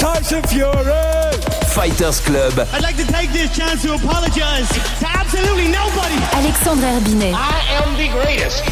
Tyson Fury. Fighters Club. I'd like to take this chance to apologize to absolutely nobody. Alexandre Herbinet. I am the greatest.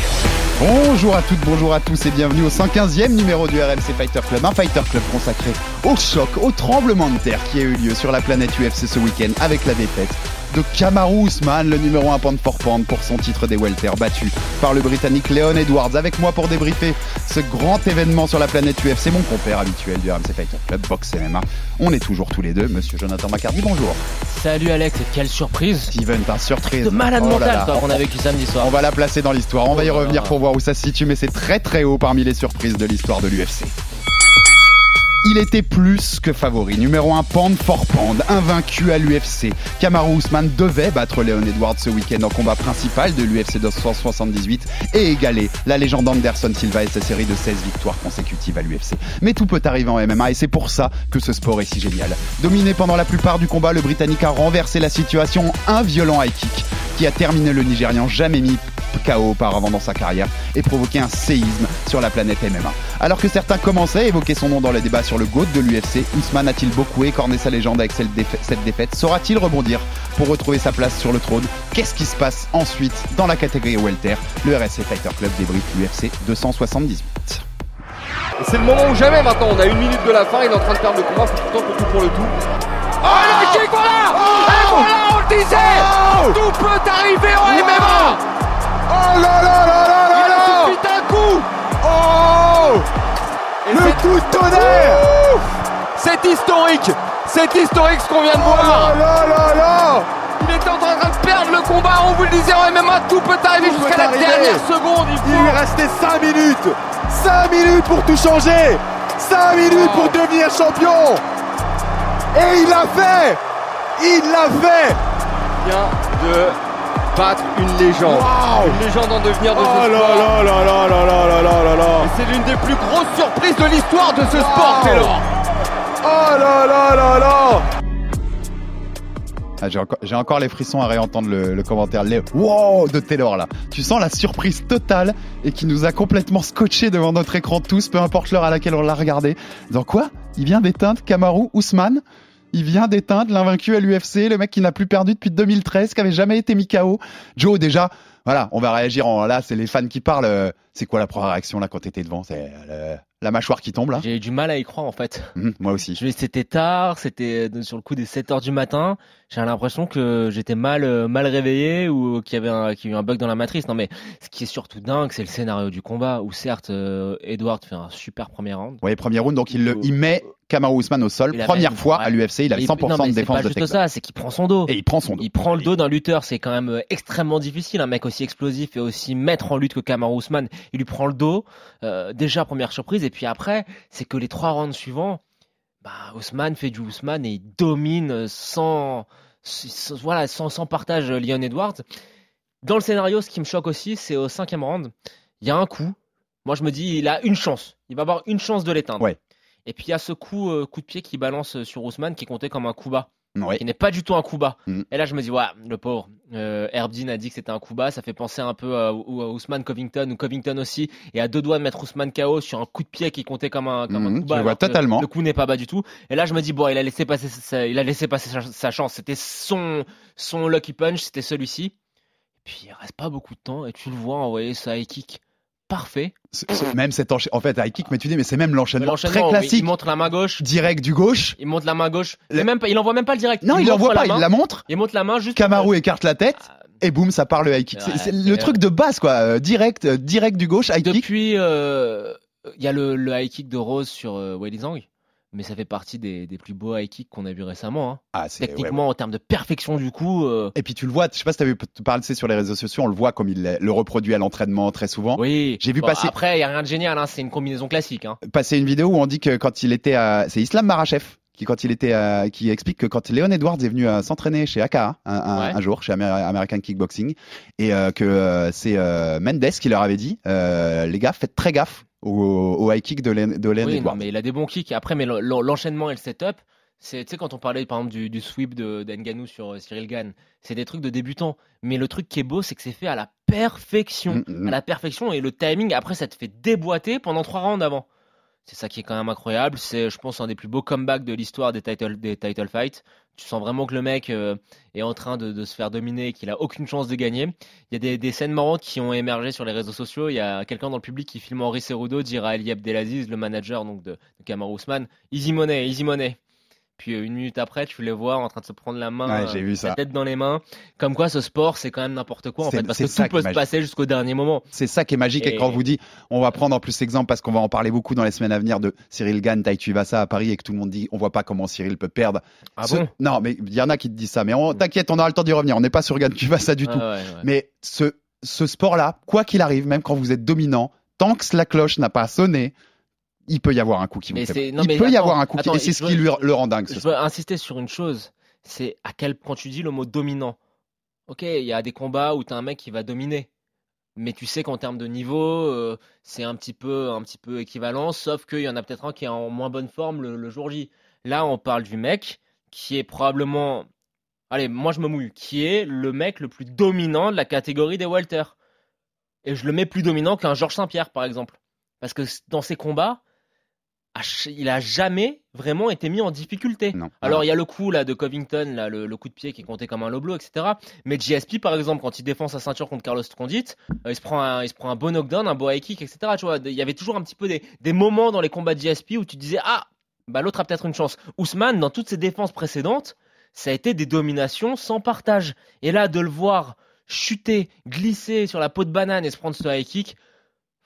Bonjour à toutes, bonjour à tous et bienvenue au 115e numéro du RMC Fighter Club, un Fighter Club consacré au choc, au tremblement de terre qui a eu lieu sur la planète UFC ce week-end avec la défaite de Kamaru Usman, le numéro 1 pound for pound pour son titre des welter battu par le Britannique Leon Edwards. Avec moi pour débriefer ce grand événement sur la planète UFC, mon compère habituel du RMC Fighter Club, Box MMA. On est toujours tous les deux, monsieur Jonathan Macardy, bonjour. Salut Alex, quelle surprise Steven, t'as surprise. De malade Oh mental qu'on a vécu samedi soir. On va la placer dans l'histoire, on va y Oh revenir pour voir où ça se situe, mais c'est très très haut parmi les surprises de l'histoire de l'UFC. Il était plus que favori, numéro 1 pound for pound, invaincu à l'UFC. Kamaru Usman devait battre Leon Edwards ce week-end en combat principal de l'UFC 278 et égaler la légende Anderson Silva et sa série de 16 victoires consécutives à l'UFC. Mais tout peut arriver en MMA et c'est pour ça que ce sport est si génial. Dominé pendant la plupart du combat, le Britannique a renversé la situation un violent high kick qui a terminé le Nigérian jamais mis KO auparavant dans sa carrière et provoqué un séisme sur la planète MMA. Alors que certains commençaient à évoquer son nom dans le débat sur le GOAT de l'UFC, Ousmane a-t-il beaucoup écorné sa légende avec cette défa- cette défaite? Saura-t-il rebondir pour retrouver sa place sur le trône? Qu'est-ce qui se passe ensuite dans la catégorie welter? Le RSC Fighter Club débriefe l'UFC 278. C'est le moment ou jamais maintenant, on a une minute de la fin, il est en train de perdre le combat, faut pourtant que tout pour le tout. Oh, le kick, voilà. Et voilà, on le disait. Tout peut arriver en MMA Oh là là là là Il a suffi d'un coup. Oh Et Le coup de tonnerre C'est historique. C'est historique ce qu'on vient de Oh voir. là là là Il était en train de perdre le combat, on vous le disait en MMA, tout peut arriver Tout jusqu'à la dernière seconde, il lui restait 5 minutes. 5 minutes pour tout changer. 5 minutes pour devenir champion. Et il l'a fait. Il l'a fait. Vient de une légende. Une légende en devenir de oh ce là sport. Là là là là là là C'est l'une des plus grosses surprises de l'histoire de ce sport, Taylor. Oh là là là là ah, J'ai encore, encore, les frissons à réentendre le, commentaire wow de Taylor là. Tu sens la surprise totale et qui nous a complètement scotché devant notre écran tous, peu importe l'heure à laquelle on l'a regardé. Dans quoi? Il vient d'éteindre Kamaru Ousmane? Il vient d'éteindre l'invaincu à l'UFC, le mec qui n'a plus perdu depuis 2013, qui avait jamais été mis KO. Joe, déjà, voilà, on va réagir en là, c'est les fans qui parlent. euh, C'est quoi la première réaction là quand t'étais devant? C'est euh, la mâchoire qui tombe là J'ai eu du mal à y croire en fait. Hum, Moi aussi. C'était tard, c'était euh, sur le coup des 7 heures du matin. J'ai l'impression que j'étais mal mal réveillé ou qu'il y avait un, qu'il y a eu un bug dans la matrice. Non mais ce qui est surtout dingue, c'est le scénario du combat où certes Edward fait un super premier round. Oui, premier round, donc il, le, il met Kamaru Usman au sol. Première même- fois à l'UFC, il a Et 100% non, mais de c'est défense pas de juste ça, c'est qu'il prend son dos. Et il prend son dos. Il prend le dos d'un lutteur, c'est quand même euh, extrêmement difficile. Un mec aussi explosif et aussi maître en lutte que Kamaru Usman, il lui prend le dos. Euh, déjà première surprise et puis après, c'est que les trois rounds suivants, bah Ousmane fait du Ousmane et il domine sans, sans- voilà sans, sans partage euh, Leon Edwards. Dans le scénario, ce qui me choque aussi, c'est au cinquième round, il y a un coup. Moi, je me dis, il a une chance. Il va avoir une chance de l'éteindre. Ouais. Et puis il y a ce coup, euh, coup de pied qui balance sur Ousmane qui est compté comme un coup bas Oui. qui n'est pas du tout un coup bas. Mm. Et là, je me dis, ouais, le pauvre. Euh, Herb Dean a dit que c'était un coup bas. Ça fait penser un peu à, à Ousmane Covington ou Covington aussi. Et à deux doigts de mettre Ousmane KO sur un coup de pied qui comptait comme un, comme un coup bas. je vois totalement. Le coup n'est pas bas du tout. Et là, je me dis, bon, il a laissé passer sa, il a laissé passer sa, sa chance. C'était son, son lucky punch, c'était celui-ci. Et puis, il reste pas beaucoup de temps. Et tu le vois envoyer ça high kick parfait. Même cet enchaînement, en fait, high kick, mais tu dis, mais c'est même l'enchaînement très L'enchaînement, il classique. montre la main gauche. Direct du gauche. Il monte la main gauche. Il, même pas, il envoie même pas le direct. Non, il montre l'envoie pas, il la montre. Il monte la main juste. Kamaru écarte la tête. Ah, Et boum, ça part le high kick. C'est- Ouais, c'est c'est- le truc de base, quoi. Euh, direct, euh, direct du gauche, high kick. Depuis, euh, il y a le, le high kick de Rose sur euh, Weili Zhang. Mais ça fait partie des, des plus beaux high kicks qu'on a vu récemment. hein. Ah, ouais, Techniquement, en termes de perfection du coup. euh, Et puis tu le vois, je sais pas si tu avais parlé sur les réseaux sociaux, on le voit comme il le reproduit à l'entraînement très souvent. Oui. J'ai vu Bon, passer- Après, il y a rien de génial. hein, C'est une combinaison classique. Hein. Passer une vidéo où on dit que quand il était à, c'est Islam Marachev qui quand il était à- qui explique que quand Léon Edwards est venu à s'entraîner chez AKA un, un- Ouais. un jour chez Amer- American Kickboxing et euh, que euh, c'est euh, Mendes qui leur avait dit euh, les gars faites très gaffe au, au high kick de Léon de Oui, non, mais il a des bons kicks. Après, mais l'en- l'en- l'enchaînement et le setup, c'est, tu sais, quand on parlait par exemple du, du sweep de sur euh, Cyril Gann, c'est des trucs de débutants. Mais le truc qui est beau, c'est que c'est fait à la perfection. Mm, mm. À la perfection et le timing, après, ça te fait déboîter pendant trois rounds avant. C'est ça qui est quand même incroyable. C'est, je pense, un des plus beaux comebacks de l'histoire des title, des title fights. Tu sens vraiment que le mec euh, est en train de, se faire dominer et qu'il a aucune chance de gagner. Il y a des, des scènes marrantes qui ont émergé sur les réseaux sociaux. Il y a quelqu'un dans le public qui filme Henri Cerudo dire à Ali Abdelaziz, le manager donc de, de Kamaru Usman, easy money, easy money. Puis euh, une minute après, tu les vois en train de se prendre la main, Ouais, j'ai euh, vu la ça. tête dans les mains. Comme quoi, ce sport, c'est quand même n'importe quoi en fait, parce que ça tout peut se passer jusqu'au dernier moment. C'est ça qui est magique et, Et- quand on vous dit, on va prendre en plus l'exemple parce qu'on va en parler beaucoup dans les semaines à venir de Cyril Gann, Tai Tuivasa à Paris et que tout le monde dit, on voit pas comment Cyril peut perdre. Ah Ce- bon? Non, mais il y en a qui te disent ça. Mais on- t'inquiète, on aura le temps d'y revenir. On n'est pas sur Gann Tuivasa du Ah tout. ouais, ouais. Mais ce, ce sport-là, quoi qu'il arrive, même quand vous êtes dominant, tant que la cloche n'a pas sonné, il peut y avoir un coup qui vous fait non, Il peut y avoir un coup qui... attends, Et c'est ce qui lui le rend dingue. Je veux insister sur une chose, c'est à quel quand tu dis le mot dominant. Ok, il y a des combats où t'as un mec qui va dominer, mais tu sais qu'en termes de niveau, euh, c'est un petit peu un petit peu équivalent, sauf qu'il y en a peut-être un qui est en moins bonne forme le, le jour J. Là, on parle du mec qui est probablement, allez, moi je me mouille, qui est le mec le plus dominant de la catégorie des Walter. Et je le mets plus dominant qu'un Georges Saint-Pierre, par exemple, parce que dans ses combats, il a jamais vraiment été mis en difficulté. Non. Alors il y a le coup là de Covington, là, le, le coup de pied qui est compté comme un low blow, etc. Mais GSP par exemple, quand il défend sa ceinture contre Carlos Condit, euh, il se prend un, il se prend un bon knockdown, un beau high kick, etc. Tu vois, il y avait toujours un petit peu des, des moments dans les combats de GSP où tu disais ah bah l'autre a peut-être une chance. Ousmane dans toutes ses défenses précédentes, ça a été des dominations sans partage. Et là de le voir chuter, glisser sur la peau de banane et se prendre ce high kick,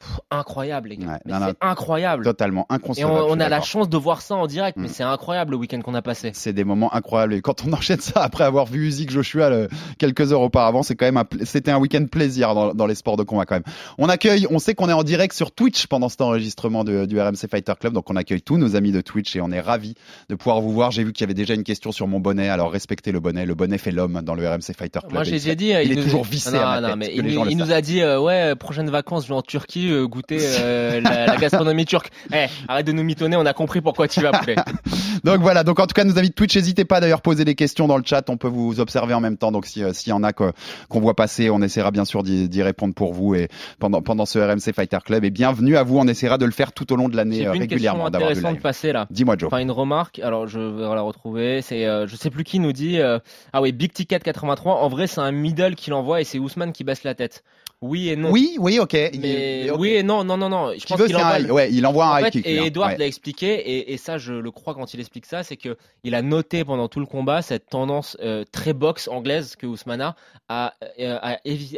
pff, incroyable les gars. Ouais, c'est incroyable. Totalement Et inconcevable. on, je on a la chance de voir ça en direct, mais Mm. c'est incroyable le week-end qu'on a passé. C'est des moments incroyables. Et quand on enchaîne ça après avoir vu Usyk Joshua le- quelques heures auparavant, c'est quand même c'était un week-end plaisir dans, dans les sports de combat quand même. On accueille, on sait qu'on est en direct sur Twitch pendant cet enregistrement de- du RMC Fighter Club, donc on accueille tous nos amis de Twitch et on est ravis de pouvoir vous voir. J'ai vu qu'il y avait déjà une question sur mon bonnet, alors respectez le bonnet. Le bonnet fait l'homme dans le RMC Fighter Club. Moi, Et j'ai j'ai dit. il est nous- toujours vissé Non, à ma non, tête, mais que il, nous- il a dit, euh, ouais, prochaine vacances, je vais en Turquie euh, goûter euh, la, la gastronomie turque. Eh, arrête de nous mitonner, on a compris pourquoi tu vas, poulet. Donc voilà, donc en tout cas nos amis de Twitch, n'hésitez pas d'ailleurs poser des questions dans le chat, on peut vous observer en même temps. Donc si, euh, s'il y en a qu'on voit passer, on essaiera bien sûr d'y répondre pour vous et pendant pendant ce RMC Fighter Club. Et bienvenue à vous, on essaiera de le faire tout au long de l'année euh, régulièrement d'avoir du intéressante live. passer là. Dis-moi Joe. Enfin, une remarque. Alors, je vais la retrouver. C'est, euh, je sais plus qui nous dit. ah oui, Big Ticket 83. En vrai, c'est un middle qui l'envoie et c'est Ousmane qui baisse la tête. Oui et non. Oui, oui, ok. Mais oui et non, non, non, non. Je pense qu'il envoie un, ouais, il envoie un high fait, kick. et hein. Edward Ouais. l'a expliqué, et, et ça je le crois quand il explique ça, c'est que il a noté pendant tout le combat cette tendance euh, très boxe anglaise que Ousmane a à, euh,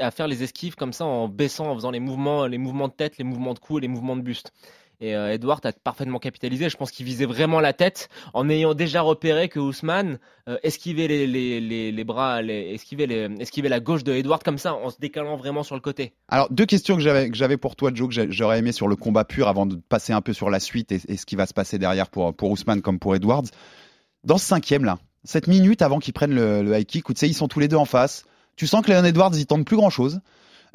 à faire les esquives comme ça en baissant, en faisant les mouvements, les mouvements de tête, les mouvements de cou et les mouvements de buste. Et euh, Edward a parfaitement capitalisé. Je pense qu'il visait vraiment la tête en ayant déjà repéré que Ousmane euh, esquivait les, les, les, bras, esquivait, esquivait la gauche de Edward comme ça en se décalant vraiment sur le côté. Alors deux questions que j'avais pour toi Joe que j'aurais aimé sur le combat pur avant de passer un peu sur la suite et, ce qui va se passer derrière pour pour Ousmane comme pour Edwards. Dans ce cinquième là, cette minute avant qu'ils prennent le, le high kick, où tu sais ils sont tous les deux en face. Tu sens que Leon Edwards il tente plus grand chose.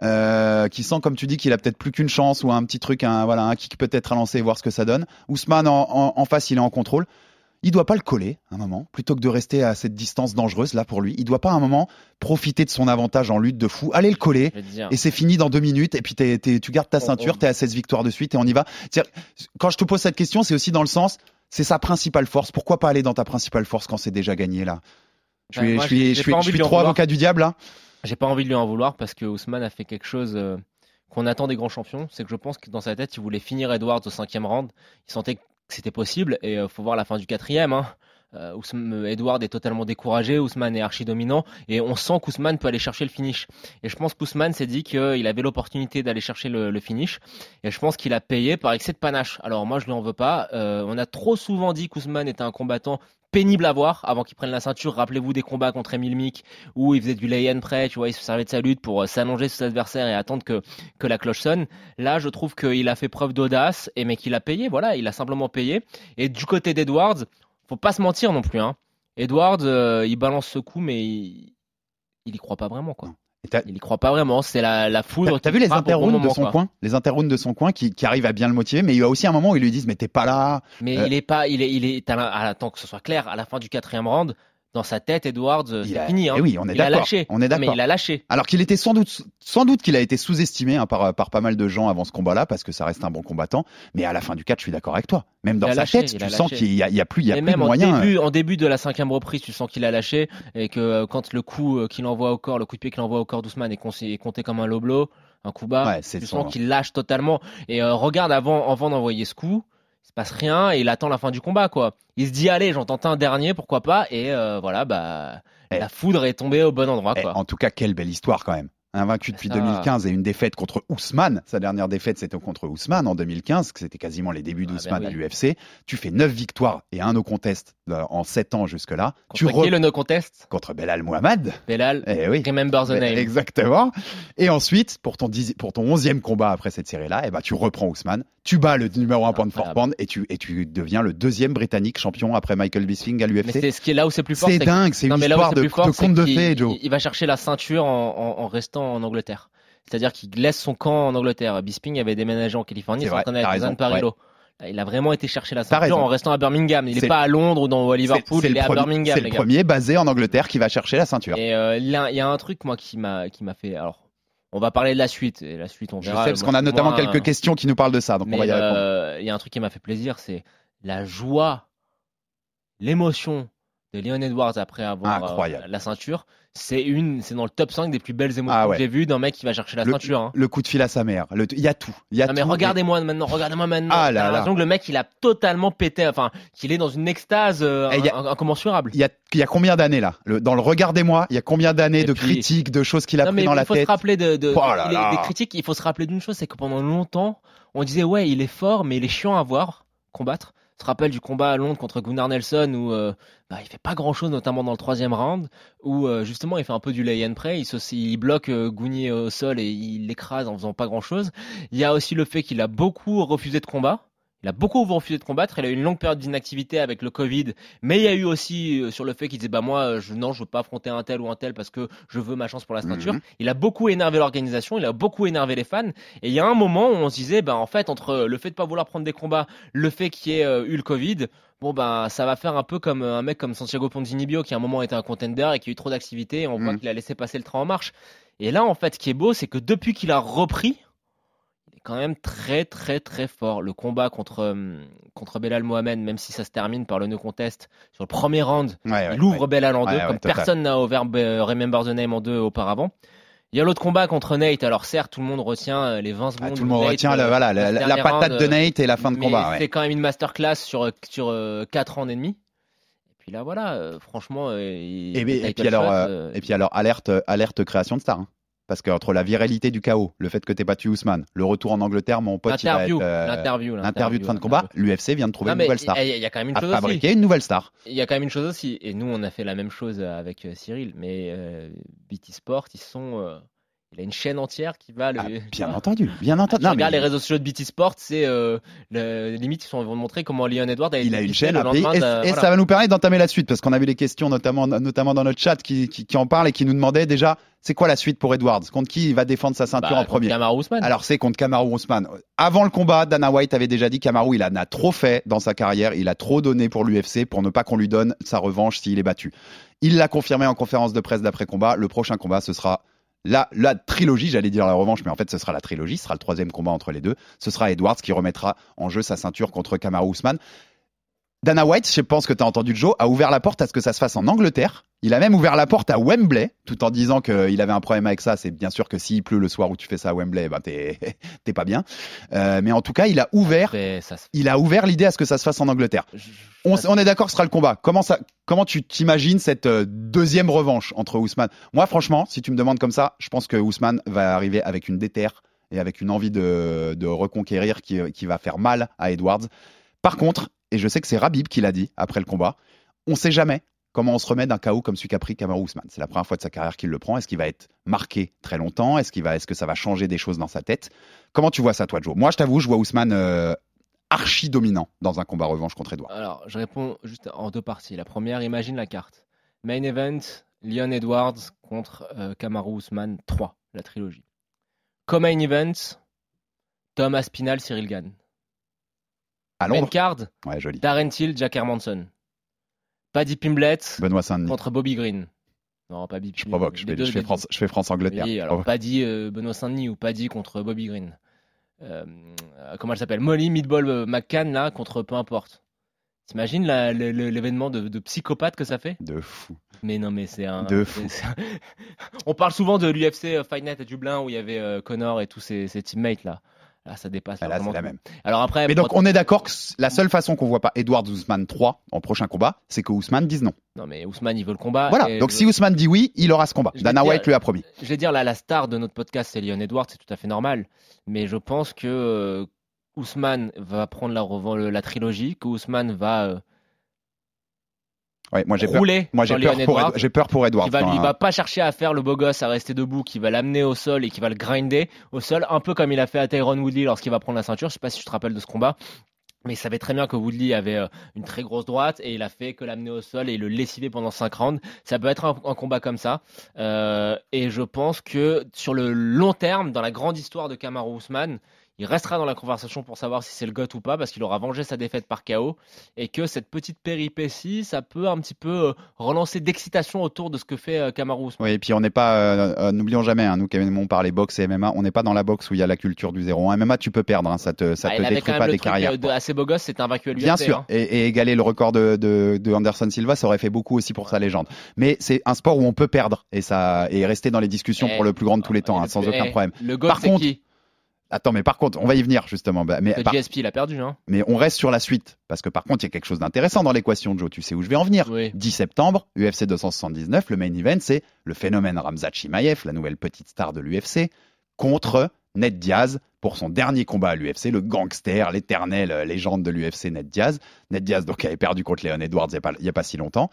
Euh, qui sent comme tu dis qu'il a peut-être plus qu'une chance ou un petit truc, un voilà un kick peut-être à lancer et voir ce que ça donne. Ousmane en, en, en face il est en contrôle. Il doit pas le coller un moment, plutôt que de rester à cette distance dangereuse là pour lui. Il doit pas un moment profiter de son avantage en lutte de fou, aller le coller et c'est fini dans deux minutes et puis tu gardes ta On- ceinture, on- t'es à 16 victoires de suite et on y va. Quand je te pose cette question, c'est aussi dans le sens, c'est sa principale force. Pourquoi pas aller dans ta principale force quand c'est déjà gagné là? Je Ouais, suis, je je je trop avocat du diable là. J'ai pas envie de lui en vouloir parce que Ousmane a fait quelque chose euh, qu'on attend des grands champions. C'est que je pense que dans sa tête, il voulait finir Edwards au cinquième round. Il sentait que c'était possible et euh, faut voir la fin du quatrième. Hein. Euh, Edward est totalement découragé, Ousmane est archi dominant et on sent qu'Ousmane peut aller chercher le finish. Et je pense qu'Ousmane s'est dit qu'il avait l'opportunité d'aller chercher le, finish et je pense qu'il a payé par excès de panache. Alors moi je lui en veux pas. Euh, on a trop souvent dit qu'Ousmane était un combattant pénible à voir avant qu'il prenne la ceinture. Rappelez-vous des combats contre Emile Mick où il faisait du lay-in près, tu vois, il se servait de sa lutte pour euh, s'allonger sur ses adversaires et attendre que, que la cloche sonne. Là, je trouve qu'il a fait preuve d'audace et mais qu'il a payé, voilà, il a simplement payé. Et du côté d'Edwards, faut pas se mentir non plus, hein. Edwards, euh, il balance ce coup, mais il, il y croit pas vraiment, quoi. Il y croit pas vraiment. C'est la, la foudre. T'as vu les bon interrounds de son quoi. coin? Les interrounds de son coin qui, qui arrivent à bien le motiver, mais il y a aussi un moment où ils lui disent mais t'es pas là. Mais Euh, il est pas, il est, il est, la- attends que ce soit clair, à la fin du quatrième round, dans sa tête, Edwards, euh, Il c'est a- fini. Hein. eh oui, on est il a d'accord, lâché. on est Non, Mais d'accord. il a lâché. Alors qu'il était sans doute, sans doute qu'il a été sous-estimé hein, par, par pas mal de gens avant ce combat-là, parce que ça reste un bon combattant. Mais à la fin du catch, je suis d'accord avec toi. Même dans sa lâché, tête, tu sens qu'il y a, il y a plus, il y a et plus même de en moyens. début, en début de la cinquième reprise, tu sens qu'il a lâché et que euh, quand le coup euh, qu'il envoie au corps, le coup de pied qu'il envoie au corps d'Ousmane est, est compté comme un low blow, un coup bas, Ouais, tu son- sens qu'il lâche totalement. Et euh, regarde avant, avant d'envoyer ce coup, se passe rien et il attend la fin du combat, quoi. Il se dit allez, j'en tente un dernier, pourquoi pas Et euh, voilà, bah Eh. la foudre est tombée au bon endroit, Eh, quoi. en tout cas, quelle belle histoire quand même. Invaincu depuis Ça- 2015 et une défaite contre Ousmane. Sa dernière défaite, c'était contre Ousmane en 2015, que c'était quasiment les débuts Ah, d'Ousmane ben à l'UFC. Tu fais 9 victoires et un no contest euh, en 7 ans jusque-là. Tu qui re- le no contest? Contre Belal Mohamed. Belal, Eh oui. remember the Mais- name. Exactement. Et ensuite, pour ton, dix- pour ton 11e combat après cette série-là, eh ben, tu reprends Ousmane, tu bats le numéro 1 pound for pound et tu, et tu deviens le deuxième britannique champion après Michael Bisping à Mais l'UFC. c'est ce qui est là où c'est plus fort. C'est dingue, c'est une histoire de, fort, de conte de fées, Joe. Il, il va chercher la ceinture en, en- en restant en Angleterre. C'est-à-dire qu'il laisse son camp en Angleterre. Bisping avait déménagé en Californie, il s'entraînait avec Zan Parillo. Là, Il a vraiment été chercher la ceinture en restant à Birmingham. Il n'est pas à Londres ou dans Liverpool, il est à Birmingham, C'est le gars. premier basé en Angleterre qui va chercher la ceinture. Et euh, il y, a- il y a un truc moi qui m'a qui m'a fait. Alors, on va parler de la suite. Et la suite, on Je verra. sais parce qu'on a notamment quelques questions qui nous parlent de ça, donc on va Mais y répondre. euh, il y a un truc qui m'a fait plaisir, c'est la joie, l'émotion de Leon Edwards après avoir euh, la ceinture. C'est une, c'est dans le top 5 des plus belles émotions Ah ouais. que j'ai vues d'un mec qui va chercher la Le- ceinture. hein. Le coup de fil à sa mère, il y a tout. Y a Non, mais regardez-moi maintenant, regardez-moi maintenant. Ah là là. le mec il a totalement pété, enfin qu'il est dans une extase euh, y a- in- incommensurable. Il y a, y a combien d'années là? Le- Dans le Regardez-moi, il y a combien d'années de puis- critiques, de choses qu'il a non, pris mais dans la il faut tête? se rappeler de, de- Oh là des critiques. Il faut se rappeler d'une chose, c'est que pendant longtemps, on disait ouais, il est fort, mais il est chiant à voir combattre. On se rappelle du combat à Londres contre Gunnar Nelson où euh, bah, il fait pas grand chose, notamment dans le troisième round, où euh, justement il fait un peu du lay and pray, il, se, il bloque euh, au sol et il l'écrase en faisant pas grand chose. Il y a aussi le fait qu'il a beaucoup refusé de combat. Il a beaucoup refusé de combattre. Il a eu une longue période d'inactivité avec le Covid. Mais il y a eu aussi euh, sur le fait qu'il disait bah moi je, non je veux pas affronter un tel ou un tel parce que je veux ma chance pour la ceinture. Mhm. Il a beaucoup énervé l'organisation. Il a beaucoup énervé les fans. Et il y a un moment où on se disait bah en fait entre le fait de pas vouloir prendre des combats, le fait qu'il y ait euh, eu le Covid, bon ben ça va faire un peu comme euh, un mec comme Santiago Ponzinibbio qui à un moment était un contender et qui a eu trop d'activité. Et on voit Mhm. qu'il a laissé passer le train en marche. Et là en fait ce qui est beau c'est que depuis qu'il a repris quand même très très très fort. Le combat contre, euh, contre Belal Mohamed, même si ça se termine par le no contest, sur le premier round, Ouais, ouais, il ouvre ouais. Belal en deux, comme personne n'a ouvert euh, Remember the Name en deux auparavant. Il y a l'autre combat contre Nate. Alors certes, tout le monde retient euh, les 20 secondes. Ah, tout où le monde Nate, retient le- voilà, la, patate round, de Nate et la fin de mais combat. C'est quand même une masterclass sur, sur 4 ans et demi. Et puis là, voilà, euh, franchement. euh, Et, puis alors, euh, et puis alors alerte, alerte création de star. hein. Parce qu'entre la viralité du chaos, le fait que t'aies battu Ousmane, le retour en Angleterre, mon pote, L'interview, euh, l'interview, de fin de combat, l'UFC vient de trouver Non, une nouvelle star. Il y, a- quand même une chose aussi. fabriqué une nouvelle star. Il y a quand même une chose aussi, et nous on a fait la même chose avec euh, Cyril, mais euh, BT Sport, ils sont, euh, il a une chaîne entière qui va le. Ah, bien entendu, bien Ah, entendu. Non, mais les réseaux sociaux de BT Sport, c'est euh, le, limite ils vont montrer comment Leon Edward a il a une chaîne le lendemain Et, de- et voilà. ça va nous permettre d'entamer la suite, parce qu'on a vu les questions, notamment, notamment dans notre chat, qui, qui, qui en parlent et qui nous demandaient déjà, c'est quoi la suite pour Edwards? Contre qui il va défendre sa ceinture Bah, en contre premier Kamaru Usman. Alors c'est contre Kamaru Usman. Avant le combat, Dana White avait déjà dit Kamaru, il en a trop fait dans sa carrière, il a trop donné pour l'UFC pour ne pas qu'on lui donne sa revanche s'il est battu. Il l'a confirmé en conférence de presse d'après combat. Le prochain combat, ce sera la, la trilogie, j'allais dire la revanche, mais en fait ce sera la trilogie, ce sera le troisième combat entre les deux. Ce sera Edwards qui remettra en jeu sa ceinture contre Kamaru Usman. Dana White, je pense que tu as entendu Joe, a ouvert la porte à ce que ça se fasse en Angleterre Il a même ouvert la porte à Wembley, tout en disant qu'il avait un problème avec ça. C'est bien sûr que s'il pleut le soir où tu fais ça à Wembley, ben t'es pas bien. Euh, mais en tout cas, il a ouvert, se- il a ouvert l'idée à ce que ça se fasse en Angleterre. je- On, on est d'accord, ce sera le combat. Comment ça, comment tu t'imagines cette euh, deuxième revanche entre Ousmane? Moi, franchement, si tu me demandes comme ça, je pense que Ousmane va arriver avec une déterre et avec une envie de, de reconquérir qui, qui va faire mal à Edwards. Par contre, et je sais que c'est Rabib qui l'a dit après le combat, on sait jamais comment on se remet d'un KO comme celui qu'a pris Kamaru Ousmane. C'est la première fois de sa carrière qu'il le prend. Est-ce qu'il va être marqué très longtemps? Est-ce qu'il va, est-ce que ça va changer des choses dans sa tête? Comment tu vois ça, toi, Joe? Moi, je t'avoue, je vois Ousmane euh, archi dominant dans un combat revanche contre Edwards. Alors, je réponds juste en deux parties. La première, imagine la carte. Main event, Leon Edwards contre euh, Kamaru Usman 3, la trilogie. Co-main event, Tom Aspinal, Cyril Gann. À Main Londres card, Ouais, joli. Darren Till, Jack Hermanson. Paddy Pimblet Benoît contre Bobby Green. Non, pas Bobby Je provoque, je fais, deux, je fais les France, je fais France-Angleterre. Oui, alors. Paddy euh, Benoît Saint-Denis ou Paddy contre Bobby Green. Euh, comment elle s'appelle? Molly Meatball euh, McCann là contre peu importe. T'imagines la- l'événement de, de psychopathe que ça fait? De fou. Mais non, mais c'est un. De c'est- c'est un- On parle souvent de l'UFC Fight Night à Dublin où il y avait euh, Connor et tous ses, ses teammates là. Là, ça dépasse. Ah, là, c'est la même. Alors après, Mais donc, on est d'accord que la seule façon qu'on voit pas Edward Ousmane 3 en prochain combat, c'est que Ousmane dise non. non mais Ousmane il veut le combat. voilà. Ah, et Donc, je- si Ousmane dit oui, il aura ce combat. Je Dana dire- White lui a promis. je vais dire là, la star de notre podcast, c'est Leon Edwards, c'est tout à fait normal. Mais je pense que euh, Ousmane va prendre la, la trilogie, que Ousmane va euh, Ouais, moi, j'ai peur. Moi, j'ai peur, pour peur pour Edward. qui va, il hein. va pas chercher à faire le beau gosse à rester debout, qui va l'amener au sol et qui va le grinder au sol, un peu comme il a fait à Tyrone Woodley lorsqu'il va prendre la ceinture. Je sais pas si tu te rappelles de ce combat. Mais il savait très bien que Woodley avait euh, une très grosse droite et il a fait que l'amener au sol et le lessiver pendant 5 rounds. Ça peut être un, un combat comme ça. Euh, et je pense que sur le long terme, dans la grande histoire de Kamaru Usman, il restera dans la conversation pour savoir si c'est le GOAT ou pas parce qu'il aura vengé sa défaite par KO et que cette petite péripétie, ça peut un petit peu euh, relancer d'excitation autour de ce que fait euh, Kamaru. Oui, et puis on n'est pas, euh, n'oublions jamais, hein, nous qui aimons parler boxe et MMA, on n'est pas dans la boxe où il y a la culture du zéro. En MMA, tu peux perdre, hein, ça te, ça Bah, te détruit pas des carrières. de assez beau gosse, c'était invaincu à l'UFC. Bien sûr, hein. et, et égaler le record de, de, de Anderson Silva, ça aurait fait beaucoup aussi pour sa légende. Mais c'est un sport où on peut perdre et ça et rester dans les discussions Eh, pour le plus grand de tous les temps, hein, le- sans eh, aucun problème. Le GOAT, c'est qui? Attends, mais par contre, on va y venir justement. Bah, mais, Le par- GSP, il a perdu. Hein. mais on reste sur la suite parce que par contre, il y a quelque chose d'intéressant dans l'équation, Joe. Tu sais où je vais en venir. Oui. 10 septembre, UFC 279, le main event, c'est le phénomène Ramzat Chimaev, la nouvelle petite star de l'UFC, contre Ned Diaz pour son dernier combat à l'UFC, le gangster, l'éternelle légende de l'UFC, Ned Diaz. Ned Diaz donc avait perdu contre Leon Edwards il n'y a, pas- il y a pas si longtemps.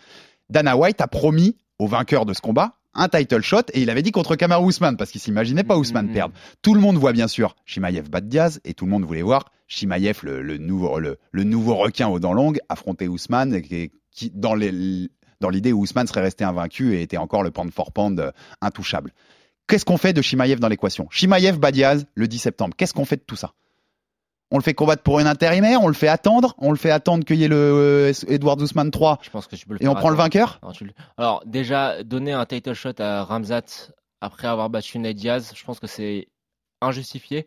Dana White a promis au vainqueur de ce combat un title shot et il avait dit contre Kamaru Usman parce qu'il s'imaginait pas Usman Mhm. perdre. Tout le monde voit bien sûr Shimaev bat Diaz et tout le monde voulait voir Shimaev, le, le nouveau, le, le nouveau requin aux dents longues, affronter Ousmane qui, qui- dans les- dans l'idée où Ousmane serait resté invaincu et était encore le pound for pound euh, intouchable. Qu'est-ce qu'on fait de Shimaev dans l'équation? Shimaev bat Diaz le 10 septembre. Qu'est-ce qu'on fait de tout ça? On le fait combattre pour une intérimaire On le fait attendre On le fait attendre qu'il y ait le euh, Edward Ousmane 3 Je pense que tu peux le et on prend le vainqueur Alors, tu le- Alors, déjà, donner un title shot à Ramzat après avoir battu Ned Diaz, je pense que c'est injustifié,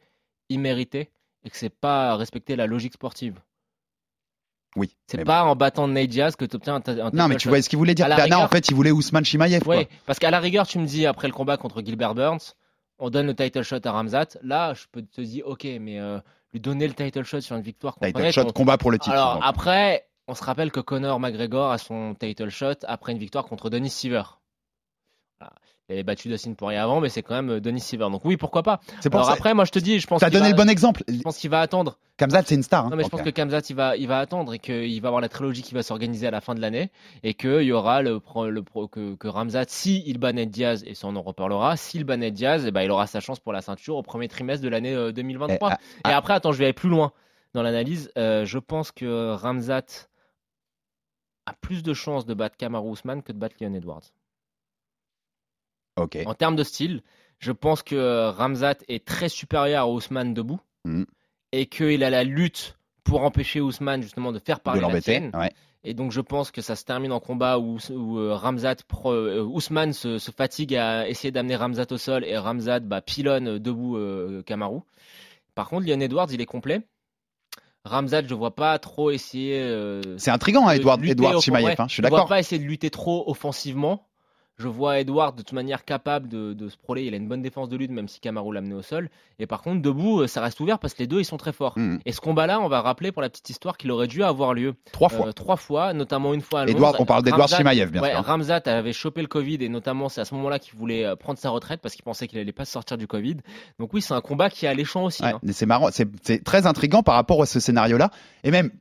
immérité, et que c'est pas respecter la logique sportive. Oui. C'est pas en battant Ned Diaz que tu obtiens un, un Non, mais tu shot. vois ce qu'il voulait dire. Dana, en rigueur- fait, il voulait Ousmane Shimaev. quoi. Oui, parce qu'à la rigueur, tu me dis après le combat contre Gilbert Burns, on donne le title shot à Ramzat. Là, je peux te dire, ok, mais euh, lui donner le title shot sur une victoire contre Title shot, on- combat pour le titre. Alors après, on se rappelle que Conor McGregor a son title shot après une victoire contre Denis Seaver. Voilà. Il avait battu Dustin Poirier avant, mais c'est quand même euh, Denis Seaver. Donc oui, pourquoi pas. c'est pour Alors ça. après, moi je te dis, je pense T'as qu'il donné va- le bon exemple. je pense qu'il va attendre. Kamzat, c'est une star. hein. Non, mais je pense que Kamzat, il va, il va attendre et qu'il va avoir la trilogie qui va s'organiser à la fin de l'année et qu'il y aura le, pro- le pro- que, que Ramzat, si il bat Ned Diaz, et ça on en reparlera, s'il bat Ned Diaz, eh ben, il aura sa chance pour la ceinture au premier trimestre de l'année euh, 2023. Eh, ah, Et après, attends, je vais aller plus loin dans l'analyse. Euh, je pense que Ramzat a plus de chances de battre Kamaru Usman que de battre Leon Edwards. En termes de style, je pense que euh, Ramzat est très supérieur à Ousmane debout Mhm. et qu'il a la lutte pour empêcher Ousmane justement de faire De parler la sienne. Ouais. Et donc je pense que ça se termine en combat où, où euh, Ramzat, pro- euh, Ousmane se, se fatigue à essayer d'amener Ramzat au sol et Ramzat bah, pilonne debout euh, Kamaru. Par contre, Leon Edwards, il est complet. Ramzat, je vois pas trop essayer. euh, C'est intriguant, hein, de Edward, Edward hein, je suis je vois d'accord. pas essayer de lutter trop offensivement Je vois Edward de toute manière capable de, de se prôler. Il a une bonne défense de lutte, même si Kamaru l'a amené au sol. Et par contre, debout, euh, ça reste ouvert parce que les deux, ils sont très forts. Mhm. Et ce combat-là, on va rappeler pour la petite histoire qu'il aurait dû avoir lieu Trois fois. euh, trois fois, notamment une fois à Londres. Edouard, on parle d'Edouard Ramzat- Chimaev, bien ouais, sûr. Ramzat avait chopé le Covid et notamment c'est à ce moment-là qu'il voulait euh, prendre sa retraite parce qu'il pensait qu'il allait pas sortir du Covid. Donc oui, c'est un combat qui est alléchant aussi. Ouais, hein. c'est marrant, c'est c'est très intriguant par rapport à ce scénario-là. Et même,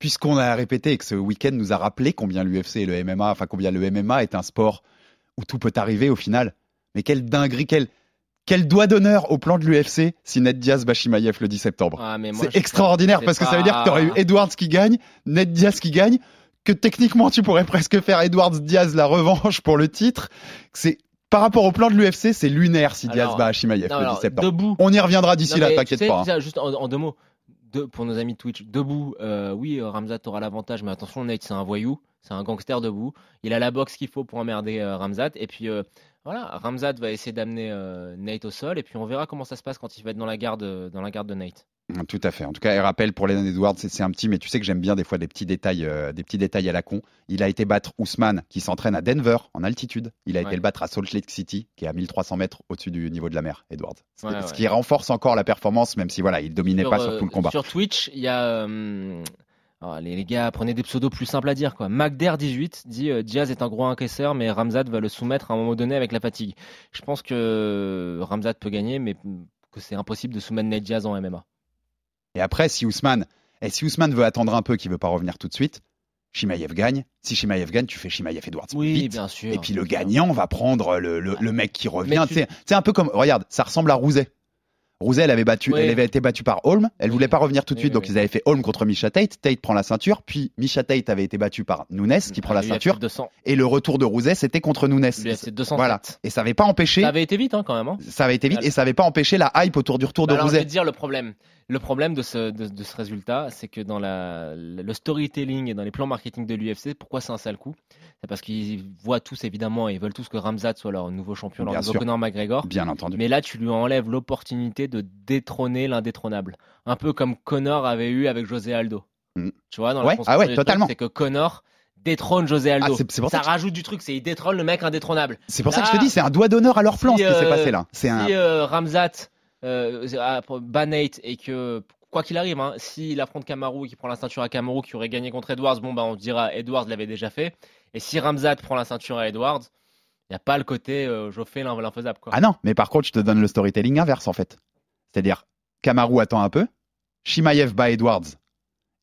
puisqu'on a répété et que ce week-end nous a rappelé combien l'UFC et le MMA, enfin combien le MMA est un sport où tout peut arriver au final. Mais quelle dinguerie, quel, quel doigt d'honneur au plan de l'UFC si Ned Diaz bat Chimaev le 10 septembre. Ah, C'est extraordinaire parce que ça veut dire que tu aurais eu Edwards qui gagne, Ned Diaz qui gagne, que techniquement tu pourrais presque faire Edwards Diaz la revanche pour le titre. C'est par rapport au plan de l'UFC, c'est lunaire si Diaz Alors, bat le 10 alors, septembre. debout. On y reviendra d'ici là, t'inquiète pas. hein. juste en, en deux mots. Pour nos amis Twitch, debout, euh, oui, euh, Ramzat aura l'avantage, mais attention, Nate, c'est un voyou, c'est un gangster debout. Il a la boxe qu'il faut pour emmerder euh, Ramzat. Et puis, voilà, Ramzat va essayer d'amener euh, Nate au sol, et puis on verra comment ça se passe quand il va être dans la garde, euh, dans la garde de Nate. Tout à fait. En tout cas, et rappel pour Lennon Edwards, c'est un petit, mais tu sais que j'aime bien des fois des petits détails, euh, des petits détails à la con. Il a été battre Ousmane, qui s'entraîne à Denver, en altitude. Il a été le battre à Salt Lake City, qui est à 1300 mètres au-dessus du niveau de la mer, Edwards. Ce, Ouais, ce ouais. qui renforce encore la performance, même si voilà, il dominait pas sur tout le combat. sur Twitch, il y a. euh, alors, les, les gars, prenez des pseudos plus simples à dire. quoi. MacDair18 dit euh, Diaz est un gros encaisseur, mais Ramzat va le soumettre à un moment donné avec la fatigue. Je pense que Ramzat peut gagner, mais que c'est impossible de soumettre Nate Diaz en MMA. Et après, si Ousmane, et si Ousmane veut attendre un peu, qu'il veut pas revenir tout de suite, Shimaev gagne. Si Shimaev gagne, tu fais Shimaev Edwards. Oui, Vite. bien sûr. Et puis le gagnant va prendre le, le, le mec qui revient. Tu- c'est un peu comme, regarde, ça ressemble à Rouzet. Rouzet, elle avait, battu, elle avait été battue par Holm. Elle voulait pas revenir tout de suite, donc ils avaient fait Holm contre Misha Tate. Tate prend la ceinture, puis Misha Tate avait été battu par Nunes, qui prend la L'UFC ceinture. 200. Et le retour de Rouzet, c'était contre Nunes. L'UFC 207. Voilà. Et ça avait pas empêché, Ça avait été vite hein, quand même. hein. ça avait été vite, et ça avait pas empêché la hype autour du retour Bah de alors, je vais te dire le problème. Le problème de ce, de, de ce résultat, c'est que dans la, le storytelling et dans les plans marketing de l'UFC, pourquoi c'est un sale coup? C'est parce qu'ils voient tous, évidemment, et ils veulent tous que Ramzat soit leur nouveau champion, leur nouveau. Conor McGregor. Bien entendu. Mais là, tu lui enlèves l'opportunité de détrôner l'indétrônable. Un peu comme Connor avait eu avec José Aldo. Mm. Tu vois, dans Ouais, la ah ouais, totalement. C'est que Connor détrône José Aldo. Ah, pour ça ça que- rajoute du truc, c'est il détrône le mec indétrônable. C'est pour ça que je te dis, c'est un doigt d'honneur à leur plan si, ce qui s'est euh, passé là. C'est un. Si euh, Ramzat euh, a- bat Nate et que quoi qu'il arrive, hein, s'il affronte Kamaru et qu'il prend la ceinture à Kamaru qui aurait gagné contre Edwards, bon bah on se dira Edwards l'avait déjà fait. Et si Ramzat prend la ceinture à Edwards, il n'y a pas le côté euh, je fais l'in- l'infaisable quoi. Ah non, mais par contre, je te donne le storytelling inverse en fait. C'est-à-dire, Kamaru attend un peu, Shimaev bat Edwards,